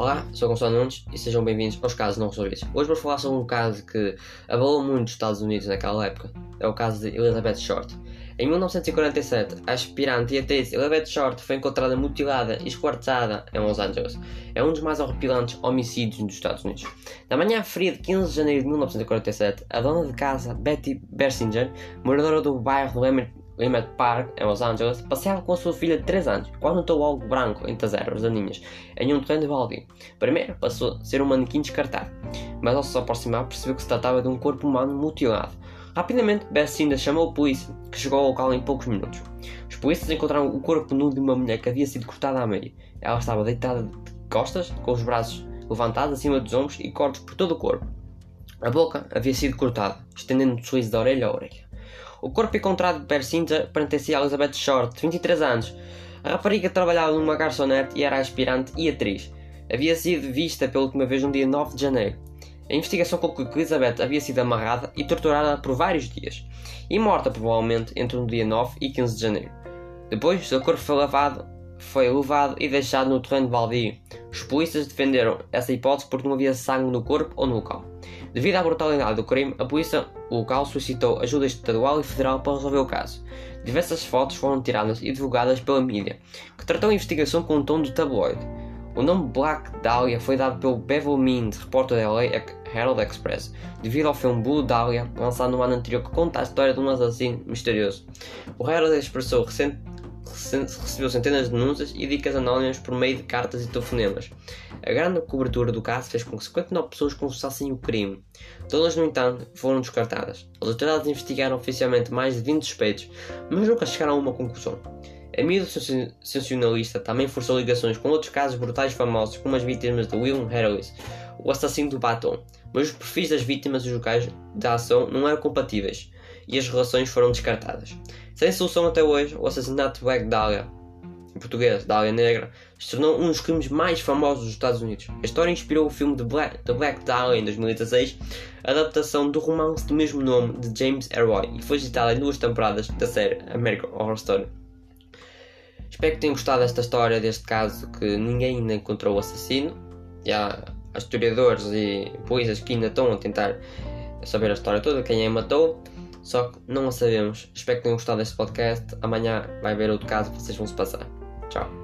Olá, sou Gonçalo Nunes e sejam bem-vindos aos Casos Não Resolvidos. Hoje vou falar sobre um caso que abalou muito os Estados Unidos naquela época. É o caso de Elizabeth Short. Em 1947, a aspirante e atriz Elizabeth Short foi encontrada mutilada e esquartezada em Los Angeles. É um dos mais horripilantes homicídios dos Estados Unidos. Na manhã fria de 15 de janeiro de 1947, a dona de casa, Betty Bersinger, moradora do bairro do Emmett Park, em Los Angeles, passeava com a sua filha de 3 anos quando notou algo branco entre as ervas daninhas em um terreno de baldio. Primeiro passou a ser um manequim descartado, mas ao se aproximar percebeu que se tratava de um corpo humano mutilado. Rapidamente, Bessinda chamou a polícia, que chegou ao local em poucos minutos. Os polícias encontraram o corpo nu de uma mulher que havia sido cortada à meio. Ela estava deitada de costas, com os braços levantados acima dos ombros e cortes por todo o corpo. A boca havia sido cortada, estendendo o sorriso da orelha a orelha. O corpo encontrado de Percinta pertencia a Elizabeth Short, de 23 anos. A rapariga trabalhava numa garçonete e era aspirante e atriz. Havia sido vista pela última vez no dia 9 de janeiro. A investigação concluiu que Elizabeth havia sido amarrada e torturada por vários dias, e morta provavelmente entre o dia 9 e 15 de janeiro. Depois, seu corpo foi lavado, foi levado e deixado no terreno de baldio. Os polícias defenderam essa hipótese porque não havia sangue no corpo ou no local. Devido à brutalidade do crime, a polícia local solicitou ajuda estadual e federal para resolver o caso. Diversas fotos foram tiradas e divulgadas pela mídia, que tratou a investigação com um tom de tabloide. O nome Black Dahlia foi dado pelo Bevel Means, repórter da LA Herald Express, devido ao filme Blue Dahlia, lançado no ano anterior, que conta a história de um assassino misterioso. O Herald expressou recente recebeu centenas de denúncias e dicas anónimas por meio de cartas e telefonemas. A grande cobertura do caso fez com que 59 pessoas confessassem o crime. Todas, no entanto, foram descartadas. As autoridades investigaram oficialmente mais de 20 suspeitos, mas nunca chegaram a uma conclusão. A mídia sensacionalista também forçou ligações com outros casos brutais famosos, como as vítimas de William Harris, o assassino do batom, mas os perfis das vítimas e os locais da ação não eram compatíveis e as relações foram descartadas. Sem solução até hoje, o assassinato de Black Dahlia, em português, Dahlia Negra, se tornou um dos crimes mais famosos dos Estados Unidos. A história inspirou o filme The Black, The Black Dahlia em 2016, adaptação do romance do mesmo nome de James Ellroy e foi citada em duas temporadas da série American Horror Story. Espero que tenham gostado desta história, deste caso que ninguém ainda encontrou o assassino. E há historiadores e polícias que ainda estão a tentar saber a história toda, quem a matou. Só que não a sabemos. Espero que tenham gostado deste podcast. Amanhã vai haver outro caso vocês vão se passar. Tchau.